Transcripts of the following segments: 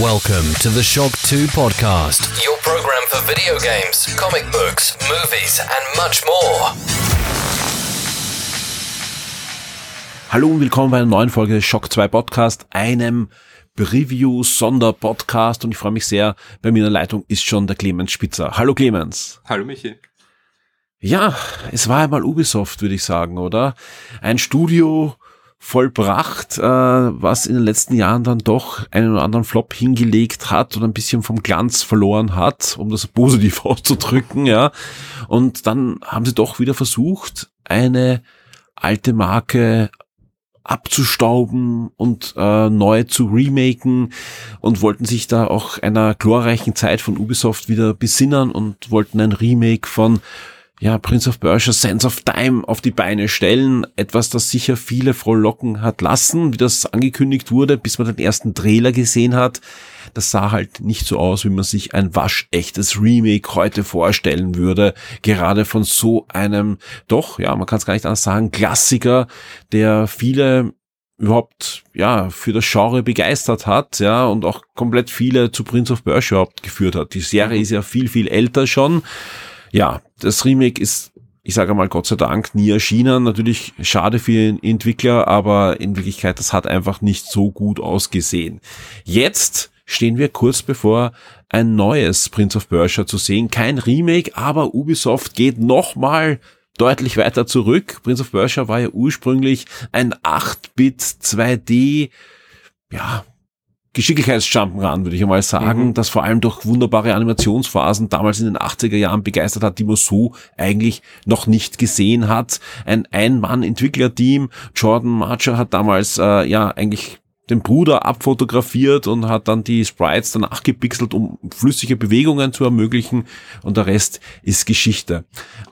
Welcome to the Shock 2 podcast, your program for video games, comic books, movies, and much more. Hallo und willkommen bei einer neuen Folge Shock 2 Podcast, einem Preview-Sonder-Podcast und ich freue mich sehr, bei mir in der Leitung ist schon der Clemens Spitzer. Hallo Clemens. Hallo Michi. Ja, es war einmal Ubisoft, würde ich sagen, oder? Ein Studio vollbracht, äh, was in den letzten Jahren dann doch einen oder anderen Flop hingelegt hat und ein bisschen vom Glanz verloren hat, um das positiv auszudrücken, ja. Und dann haben sie doch wieder versucht, eine alte Marke abzustauben und äh, neu zu remaken und wollten sich da auch einer glorreichen Zeit von Ubisoft wieder besinnen und wollten ein Remake von ja, Prince of Persia Sense of Time auf die Beine stellen. Etwas, das sicher viele frohlocken hat lassen, wie das angekündigt wurde, bis man den ersten Trailer gesehen hat. Das sah halt nicht so aus, wie man sich ein waschechtes Remake heute vorstellen würde. Gerade von so einem, doch, ja, man kann es gar nicht anders sagen, Klassiker, der viele überhaupt ja für das Genre begeistert hat, ja und auch komplett viele zu Prince of Persia geführt hat. Die Serie ist ja viel viel älter schon ja, das Remake ist, ich sage mal Gott sei Dank, nie erschienen. Natürlich schade für den Entwickler, aber in Wirklichkeit, das hat einfach nicht so gut ausgesehen. Jetzt stehen wir kurz bevor ein neues Prince of Persia zu sehen. Kein Remake, aber Ubisoft geht nochmal deutlich weiter zurück. Prince of Persia war ja ursprünglich ein 8-Bit 2D, ja, Geschicklichkeitsjumpen würde ich einmal sagen, mhm. das vor allem durch wunderbare Animationsphasen damals in den 80er Jahren begeistert hat, die man so eigentlich noch nicht gesehen hat. Ein Ein-Mann-Entwicklerteam, Jordan Marcher hat damals äh, ja eigentlich den Bruder abfotografiert und hat dann die Sprites danach gepixelt, um flüssige Bewegungen zu ermöglichen und der Rest ist Geschichte.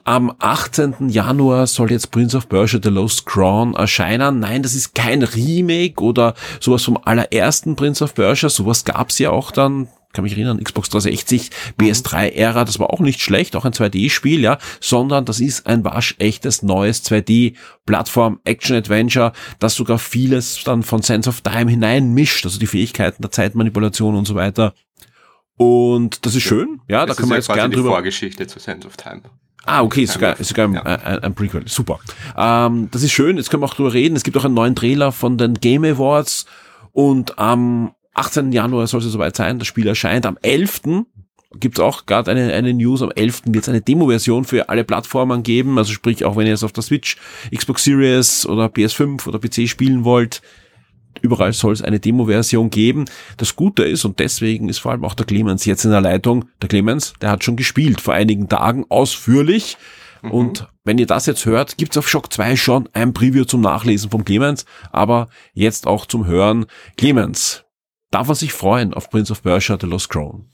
Am 18. Januar soll jetzt Prince of Persia The Lost Crown erscheinen. Nein, das ist kein Remake oder sowas vom allerersten Prince of Persia. Sowas gab's ja auch dann kann mich erinnern, Xbox 360, PS3-Ära, das war auch nicht schlecht, auch ein 2D-Spiel, ja, sondern das ist ein waschechtes neues 2D-Plattform-Action-Adventure, das sogar vieles dann von Sense of Time hineinmischt, also die Fähigkeiten der Zeitmanipulation und so weiter. Und das ist schön, ja, das da können wir ja jetzt gerne drüber. Vorgeschichte zu Sense of Time. Ah, okay, sogar, sogar ja. ein, ein, Prequel. Super. Ähm, das ist schön, jetzt können wir auch drüber reden. Es gibt auch einen neuen Trailer von den Game Awards und am 18. Januar soll es soweit sein, das Spiel erscheint. Am 11. gibt es auch gerade eine, eine News, am 11. wird es eine Demo-Version für alle Plattformen geben, also sprich auch wenn ihr es auf der Switch, Xbox Series oder PS5 oder PC spielen wollt, überall soll es eine Demo-Version geben. Das Gute ist, und deswegen ist vor allem auch der Clemens jetzt in der Leitung, der Clemens, der hat schon gespielt vor einigen Tagen ausführlich. Mhm. Und wenn ihr das jetzt hört, gibt's auf Shock 2 schon ein Preview zum Nachlesen vom Clemens, aber jetzt auch zum Hören. Clemens, Darf man sich freuen auf Prince of Persia The Lost Crown?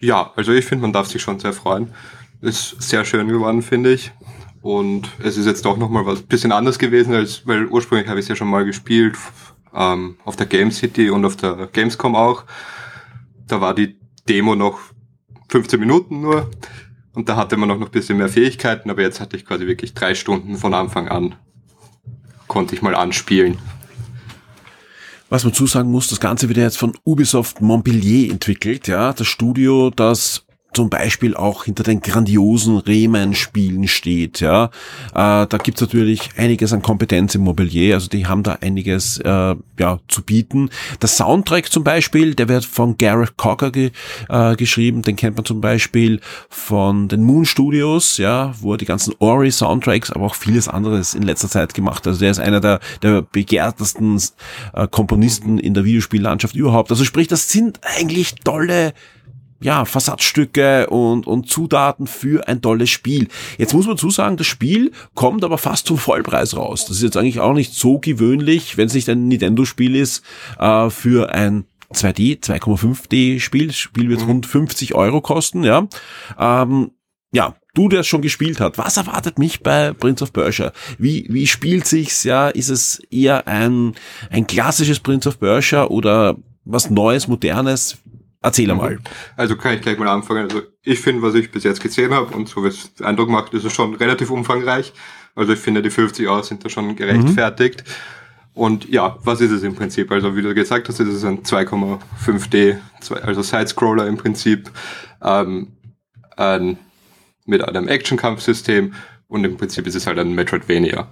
Ja, also ich finde, man darf sich schon sehr freuen. Ist sehr schön geworden, finde ich. Und es ist jetzt auch nochmal was bisschen anders gewesen, als weil ursprünglich habe ich es ja schon mal gespielt ähm, auf der Game City und auf der Gamescom auch. Da war die Demo noch 15 Minuten nur und da hatte man noch ein bisschen mehr Fähigkeiten, aber jetzt hatte ich quasi wirklich drei Stunden von Anfang an konnte ich mal anspielen. Was man zusagen muss, das Ganze wird jetzt von Ubisoft Montpellier entwickelt, ja, das Studio, das zum Beispiel auch hinter den grandiosen Rayman-Spielen steht. Ja, äh, da gibt's natürlich einiges an Kompetenz im Mobilier, also die haben da einiges äh, ja, zu bieten. Der Soundtrack zum Beispiel, der wird von Gareth Cocker ge äh, geschrieben, den kennt man zum Beispiel von den Moon Studios, ja, wo er die ganzen Ori-Soundtracks, aber auch vieles anderes in letzter Zeit gemacht. Also der ist einer der, der begehrtesten äh, Komponisten in der Videospiellandschaft überhaupt. Also sprich, das sind eigentlich tolle ja, Versatzstücke und, und Zutaten für ein tolles Spiel. Jetzt muss man zusagen, das Spiel kommt aber fast zum Vollpreis raus. Das ist jetzt eigentlich auch nicht so gewöhnlich, wenn es nicht ein Nintendo-Spiel ist, äh, für ein 2D, 2,5D Spiel. Das Spiel wird mhm. rund 50 Euro kosten, ja. Ähm, ja, du, der es schon gespielt hat, was erwartet mich bei Prince of Persia? Wie, wie spielt sich's, ja? Ist es eher ein, ein klassisches Prince of Persia oder was Neues, Modernes? Erzähl einmal. Also kann ich gleich mal anfangen. Also ich finde, was ich bis jetzt gesehen habe und so wie es Eindruck macht, ist es schon relativ umfangreich. Also ich finde, die 50 Euro sind da schon gerechtfertigt. Und ja, was ist es im Prinzip? Also wie du gesagt hast, ist es ein 2,5D, also Sidescroller im Prinzip, ähm, ein, mit einem Action-Kampfsystem und im Prinzip ist es halt ein Metroidvania.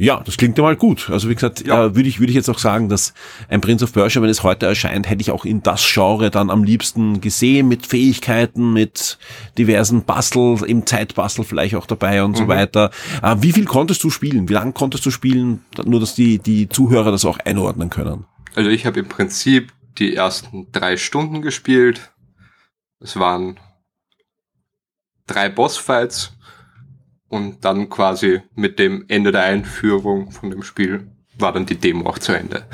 Ja, das klingt ja mal gut. Also wie gesagt, ja. äh, würde ich, würde ich jetzt auch sagen, dass ein Prince of Persia, wenn es heute erscheint, hätte ich auch in das Genre dann am liebsten gesehen, mit Fähigkeiten, mit diversen Bastel, im Zeitbastel vielleicht auch dabei und mhm. so weiter. Äh, wie viel konntest du spielen? Wie lange konntest du spielen? Nur, dass die, die Zuhörer das auch einordnen können. Also ich habe im Prinzip die ersten drei Stunden gespielt. Es waren drei Bossfights und dann quasi mit dem Ende der Einführung von dem Spiel war dann die Demo auch zu Ende.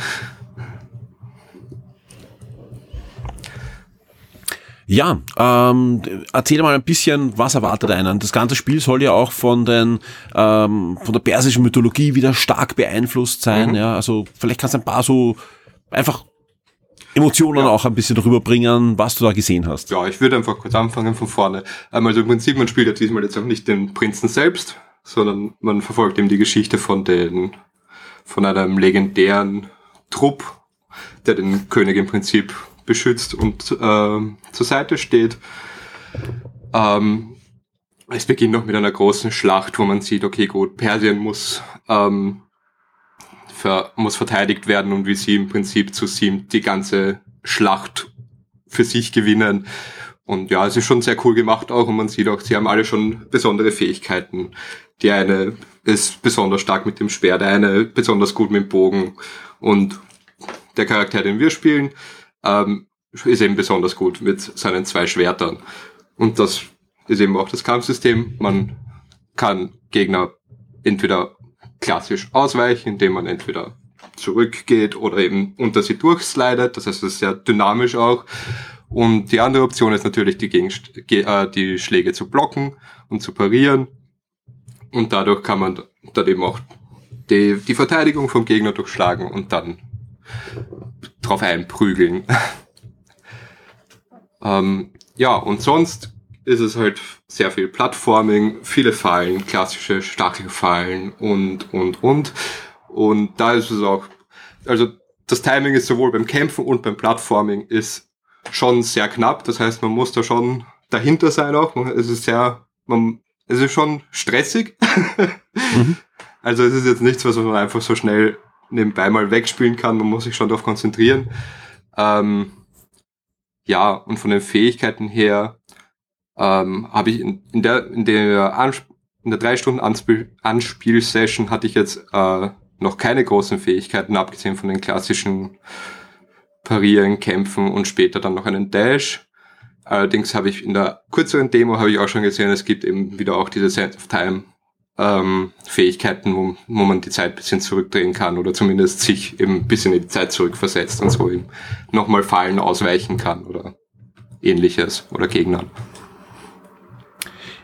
Ja, ähm, erzähl mal ein bisschen, was erwartet einen? Das ganze Spiel soll ja auch von den ähm, von der persischen Mythologie wieder stark beeinflusst sein. Mhm. Ja, also vielleicht kannst du ein paar so einfach Emotionen ja. auch ein bisschen rüberbringen, was du da gesehen hast. Ja, ich würde einfach kurz anfangen von vorne. Ähm, also im Prinzip, man spielt ja diesmal jetzt auch nicht den Prinzen selbst, sondern man verfolgt eben die Geschichte von den, von einem legendären Trupp, der den König im Prinzip beschützt und äh, zur Seite steht. Ähm, es beginnt noch mit einer großen Schlacht, wo man sieht, okay, gut, Persien muss ähm, ver muss verteidigt werden und wie sie im Prinzip zu Sim die ganze Schlacht für sich gewinnen. Und ja, es ist schon sehr cool gemacht auch und man sieht auch, sie haben alle schon besondere Fähigkeiten. Die eine ist besonders stark mit dem Speer, der eine besonders gut mit dem Bogen und der Charakter, den wir spielen, ähm, ist eben besonders gut mit seinen zwei Schwertern. Und das ist eben auch das Kampfsystem. Man kann Gegner entweder klassisch ausweichen, indem man entweder zurückgeht oder eben unter sie durchslidet. Das heißt, es ist sehr dynamisch auch. Und die andere Option ist natürlich, die, Gegenst äh, die Schläge zu blocken und zu parieren. Und dadurch kann man dann eben auch die, die Verteidigung vom Gegner durchschlagen und dann drauf einprügeln. ähm, ja, und sonst ist es halt sehr viel Plattforming, viele Fallen, klassische Stachelfallen und, und, und. Und da ist es auch, also das Timing ist sowohl beim Kämpfen und beim Plattforming ist schon sehr knapp. Das heißt, man muss da schon dahinter sein auch. Es ist sehr, man, es ist schon stressig. mhm. Also es ist jetzt nichts, was man einfach so schnell nebenbei mal wegspielen kann. Man muss sich schon darauf konzentrieren. Ähm, ja, und von den Fähigkeiten her ähm, habe ich in, in der in der Ansp in der drei Stunden Anspiel Anspielsession hatte ich jetzt äh, noch keine großen Fähigkeiten, abgesehen von den klassischen Parieren, Kämpfen und später dann noch einen Dash. Allerdings habe ich in der kürzeren Demo habe ich auch schon gesehen, es gibt eben wieder auch diese Sense of Time ähm, Fähigkeiten, wo, wo man die Zeit bisschen zurückdrehen kann oder zumindest sich eben ein bisschen in die Zeit zurückversetzt und so eben nochmal Fallen ausweichen kann oder ähnliches oder Gegnern.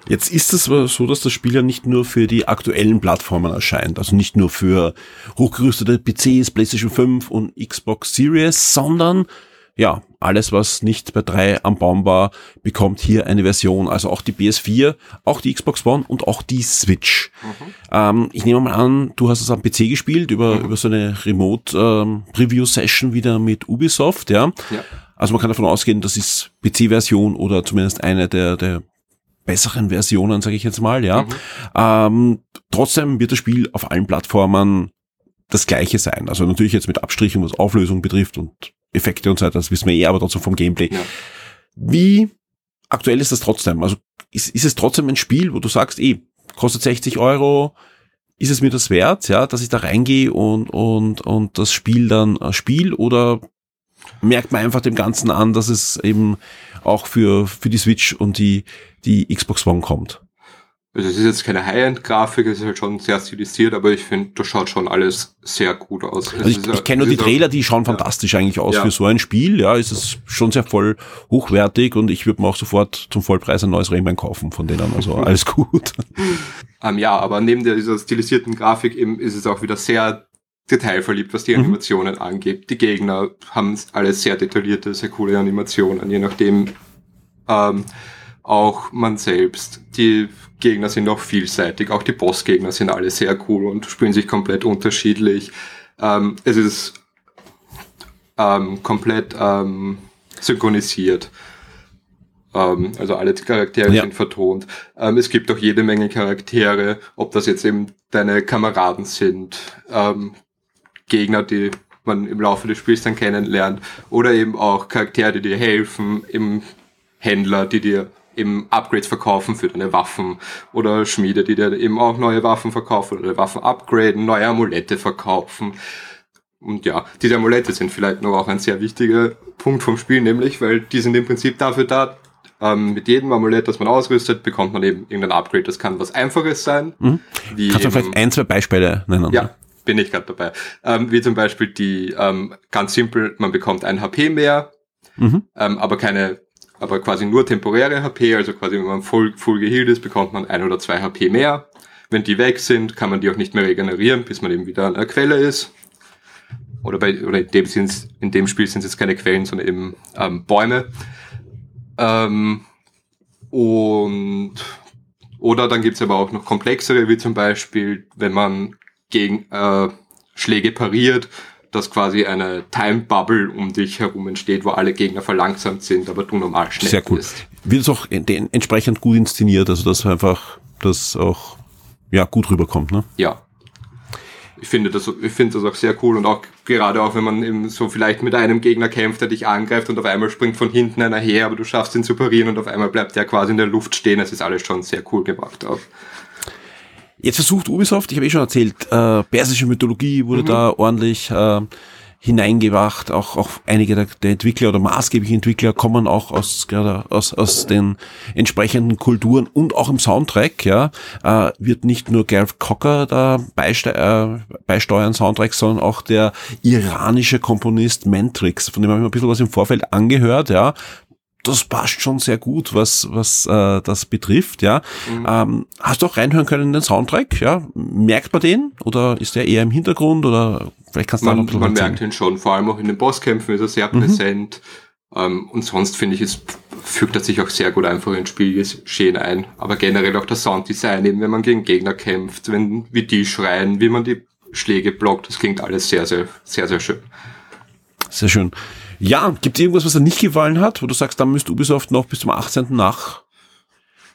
Jetzt ist es aber so, dass das Spiel ja nicht nur für die aktuellen Plattformen erscheint, also nicht nur für hochgerüstete PCs, PlayStation 5 und Xbox Series, sondern ja, alles, was nicht bei drei am Baum war, bekommt hier eine Version. Also auch die PS4, auch die Xbox One und auch die Switch. Mhm. Ähm, ich nehme mal an, du hast es am PC gespielt, über, mhm. über so eine Remote-Preview-Session ähm, wieder mit Ubisoft, ja? ja. Also man kann davon ausgehen, das ist PC-Version oder zumindest eine der, der besseren Versionen, sage ich jetzt mal, ja. Mhm. Ähm, trotzdem wird das Spiel auf allen Plattformen das gleiche sein. Also natürlich jetzt mit Abstrichen, was Auflösung betrifft und Effekte und so weiter, das wissen wir eh, aber trotzdem vom Gameplay. Ja. Wie aktuell ist das trotzdem? Also ist, ist es trotzdem ein Spiel, wo du sagst, eh, kostet 60 Euro, ist es mir das wert, ja, dass ich da reingehe und, und, und das Spiel dann äh, spiel oder merkt man einfach dem Ganzen an, dass es eben auch für, für die Switch und die, die Xbox One kommt. Also es ist jetzt keine High-End-Grafik, es ist halt schon sehr stilisiert, aber ich finde, das schaut schon alles sehr gut aus. Also ich, ich kenne nur die Trailer, die schauen ja. fantastisch eigentlich aus ja. für so ein Spiel. Ja, ist es schon sehr voll hochwertig und ich würde mir auch sofort zum Vollpreis ein neues Rayman kaufen von denen. Also alles gut. Um, ähm, ja, aber neben dieser stilisierten Grafik eben ist es auch wieder sehr detailverliebt, was die mhm. Animationen mhm. angeht. Die Gegner haben alles sehr detaillierte, sehr coole Animationen, je nachdem. Ähm, auch man selbst. Die Gegner sind auch vielseitig, auch die Bossgegner sind alle sehr cool und spielen sich komplett unterschiedlich. Ähm, es ist ähm, komplett ähm, synchronisiert. Ähm, also alle Charaktere ja. sind vertont. Ähm, es gibt auch jede Menge Charaktere, ob das jetzt eben deine Kameraden sind, ähm, Gegner, die man im Laufe des Spiels dann kennenlernt, oder eben auch Charaktere, die dir helfen, im Händler, die dir eben Upgrades verkaufen für deine Waffen oder Schmiede, die dir eben auch neue Waffen verkaufen oder Waffen upgraden, neue Amulette verkaufen. Und ja, diese Amulette sind vielleicht noch auch ein sehr wichtiger Punkt vom Spiel, nämlich, weil die sind im Prinzip dafür da, ähm, mit jedem Amulett, das man ausrüstet, bekommt man eben irgendein Upgrade. Das kann was Einfaches sein. Mhm. Kannst du vielleicht ein, zwei Beispiele nennen? Ja, bin ich gerade dabei. Ähm, wie zum Beispiel die, ähm, ganz simpel, man bekommt ein HP mehr, mhm. ähm, aber keine, aber quasi nur temporäre HP, also quasi wenn man voll, voll geheilt ist, bekommt man ein oder zwei HP mehr. Wenn die weg sind, kann man die auch nicht mehr regenerieren, bis man eben wieder an der Quelle ist. Oder bei, oder in dem, sind's, in dem Spiel sind es jetzt keine Quellen, sondern eben ähm, Bäume. Ähm, und oder dann gibt's aber auch noch komplexere, wie zum Beispiel, wenn man gegen äh, Schläge pariert, dass quasi eine Time Bubble um dich herum entsteht, wo alle Gegner verlangsamt sind, aber du normal schnell Sehr cool. bist. Wird es auch entsprechend gut inszeniert, also dass einfach das auch ja gut rüberkommt, ne? Ja, ich finde das, ich finde das auch sehr cool und auch gerade auch, wenn man eben so vielleicht mit einem Gegner kämpft, der dich angreift und auf einmal springt von hinten einer her, aber du schaffst ihn zu parieren und auf einmal bleibt der quasi in der Luft stehen. Das ist alles schon sehr cool gemacht auch. Jetzt versucht Ubisoft, ich habe eh schon erzählt, äh, persische Mythologie wurde mhm. da ordentlich äh, hineingewacht. Auch, auch einige der, der Entwickler oder maßgebliche Entwickler kommen auch aus, gerade aus, aus den entsprechenden Kulturen und auch im Soundtrack, ja, äh, wird nicht nur Gareth Cocker da beiste äh, beisteuern Soundtrack, sondern auch der iranische Komponist Mentrix, von dem habe ich mir ein bisschen was im Vorfeld angehört, ja, das passt schon sehr gut, was was äh, das betrifft, ja. Mhm. Ähm, hast du auch reinhören können in den Soundtrack, ja? Merkt man den oder ist der eher im Hintergrund oder vielleicht kannst du man, da noch Man merkt ihn schon, vor allem auch in den Bosskämpfen ist er sehr mhm. präsent. Ähm, und sonst finde ich, es fügt er sich auch sehr gut einfach ins Spielgeschehen ein. Aber generell auch das Sounddesign, eben wenn man gegen Gegner kämpft, wenn wie die schreien, wie man die Schläge blockt, das klingt alles sehr, sehr, sehr, sehr schön. Sehr schön. Ja, gibt es irgendwas, was dir nicht gefallen hat, wo du sagst, da müsste Ubisoft noch bis zum 18. nach,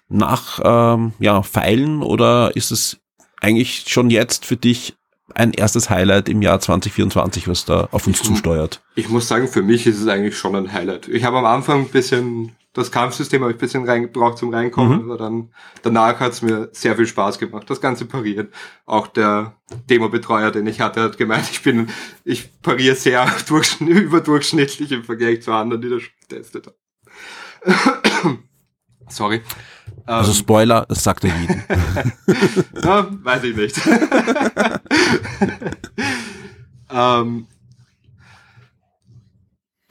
nach ähm, ja, feilen oder ist es eigentlich schon jetzt für dich ein erstes Highlight im Jahr 2024, was da auf uns ich, zusteuert? Ich muss sagen, für mich ist es eigentlich schon ein Highlight. Ich habe am Anfang ein bisschen das Kampfsystem habe ich ein bisschen reingebraucht zum Reinkommen, mhm. aber dann danach hat es mir sehr viel Spaß gemacht, das ganze Parieren. Auch der Demo-Betreuer, den ich hatte, hat gemeint, ich bin, ich pariere sehr überdurchschnittlich im Vergleich zu anderen, die das getestet haben. Sorry. Also ähm, Spoiler, das sagt er jeden. Na, weiß ich nicht. ähm,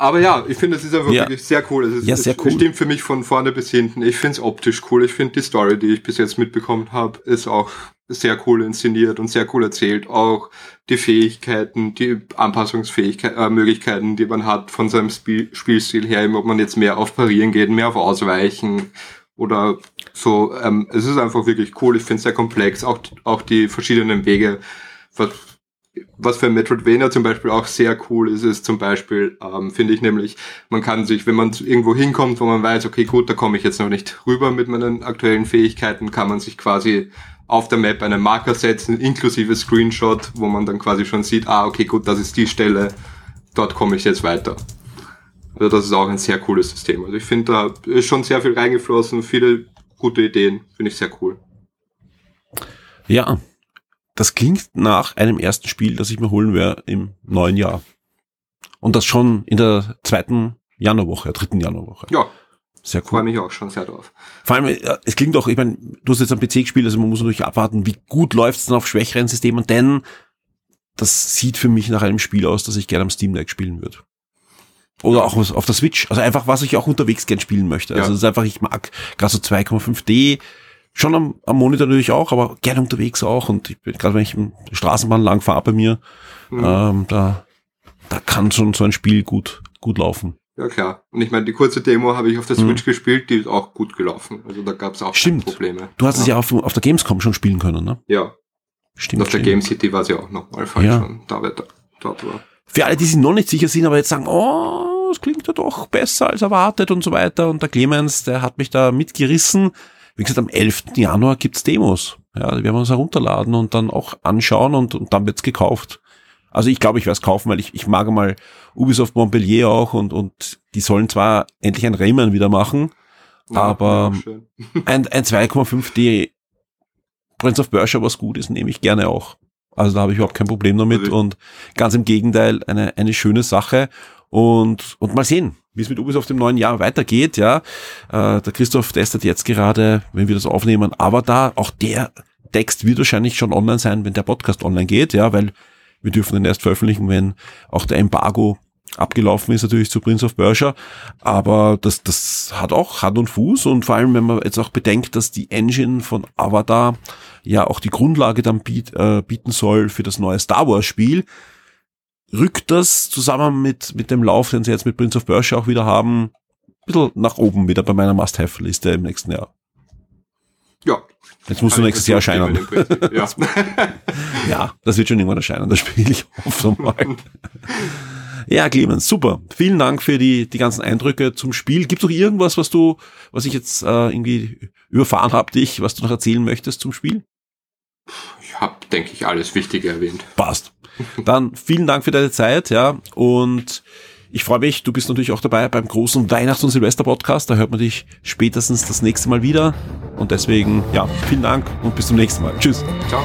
aber ja, ich finde, es ist einfach ja. wirklich sehr cool. Es, ist, ja, sehr es cool. stimmt für mich von vorne bis hinten. Ich finde es optisch cool. Ich finde die Story, die ich bis jetzt mitbekommen habe, ist auch sehr cool inszeniert und sehr cool erzählt. Auch die Fähigkeiten, die Anpassungsfähigkeiten, äh, Möglichkeiten, die man hat von seinem Spiel Spielstil her, ob man jetzt mehr auf Parieren geht, mehr auf Ausweichen oder so. Ähm, es ist einfach wirklich cool. Ich finde es sehr komplex. Auch, auch die verschiedenen Wege, was für Metroidvania zum Beispiel auch sehr cool ist, ist zum Beispiel, ähm, finde ich nämlich, man kann sich, wenn man irgendwo hinkommt, wo man weiß, okay, gut, da komme ich jetzt noch nicht rüber mit meinen aktuellen Fähigkeiten, kann man sich quasi auf der Map einen Marker setzen, inklusive Screenshot, wo man dann quasi schon sieht, ah, okay, gut, das ist die Stelle, dort komme ich jetzt weiter. Also das ist auch ein sehr cooles System. Also ich finde, da ist schon sehr viel reingeflossen, viele gute Ideen, finde ich sehr cool. Ja, das klingt nach einem ersten Spiel, das ich mir holen werde im neuen Jahr. Und das schon in der zweiten Januarwoche, dritten Januarwoche. Ja. Sehr cool. Freue mich auch schon sehr drauf. Vor allem, es klingt auch, ich meine, du hast jetzt am PC gespielt, also man muss natürlich abwarten, wie gut läuft es dann auf schwächeren Systemen, denn das sieht für mich nach einem Spiel aus, das ich gerne am Steam Deck spielen würde. Oder auch auf der Switch. Also einfach, was ich auch unterwegs gern spielen möchte. Also ja. es ist einfach, ich mag gerade so 2,5D, Schon am, am Monitor natürlich auch, aber gerne unterwegs auch. Und ich bin, gerade wenn ich im Straßenbahn lang fahre bei mir, mhm. ähm, da, da kann schon so ein Spiel gut, gut laufen. Ja, klar. Und ich meine, die kurze Demo habe ich auf der Mhm. Switch gespielt, die ist auch gut gelaufen. Also da gab es auch Stimmt. Probleme. Du hast es ja auf, auf der Gamescom schon spielen können, ne? Ja, Stimmt. auf der stimmt. Game City war sie auch nochmal, falls Ja. schon da, da, dort war. Für alle, die sich noch nicht sicher sind, aber jetzt sagen, oh, es klingt ja doch besser als erwartet und so weiter. Und der Clemens, der hat mich da mitgerissen. Wie gesagt, am 11. Januar gibt's Demos. Ja, die werden wir uns herunterladen und dann auch anschauen und, und dann wird's gekauft. Also ich glaube, ich werde es kaufen, weil ich, ich mag mal Ubisoft Montpellier auch und, und die sollen zwar endlich ein Rayman wieder machen, Ja, Aber- ein, ein 2,5D Prince of Persia, was gut ist, nehme ich gerne auch. Also da habe ich überhaupt kein Problem damit Also- und ganz im Gegenteil, eine, eine schöne Sache und, und mal sehen, wie es mit Ubisoft im neuen Jahr weitergeht, ja. Äh, der Christoph testet jetzt gerade, wenn wir das aufnehmen, Avatar, auch der Text wird wahrscheinlich schon online sein, wenn der Podcast online geht, ja, weil wir dürfen den erst veröffentlichen, wenn auch der Embargo abgelaufen ist, natürlich zu Prince of Persia. Aber das, das hat auch Hand und Fuß und vor allem, wenn man jetzt auch bedenkt, dass die Engine von Avatar ja auch die Grundlage dann biet, äh, bieten soll für das neue Star Wars Spiel, rückt das zusammen mit, mit dem Lauf, den sie jetzt mit Prince of Persia auch wieder haben, ein bisschen nach oben wieder bei meiner Must-Have-Liste im nächsten Jahr. Ja. Jetzt musst du nächstes Jahr erscheinen. Ja. Ja, das wird schon irgendwann erscheinen, das Spiel. Ich hoffe mal. Ja, Clemens, super. Vielen Dank für die, die ganzen Eindrücke zum Spiel. Gibt es noch irgendwas, was du, was ich jetzt äh, irgendwie überfahren habe, dich, was du noch erzählen möchtest zum Spiel? Ich habe, denke ich, alles Wichtige erwähnt. Passt. Dann vielen Dank für deine Zeit, ja. Und ich freue mich, du bist natürlich auch dabei beim großen Weihnachts- und Silvester-Podcast. Da hört man dich spätestens das nächste Mal wieder. Und deswegen, ja, vielen Dank und bis zum nächsten Mal. Tschüss. Ciao.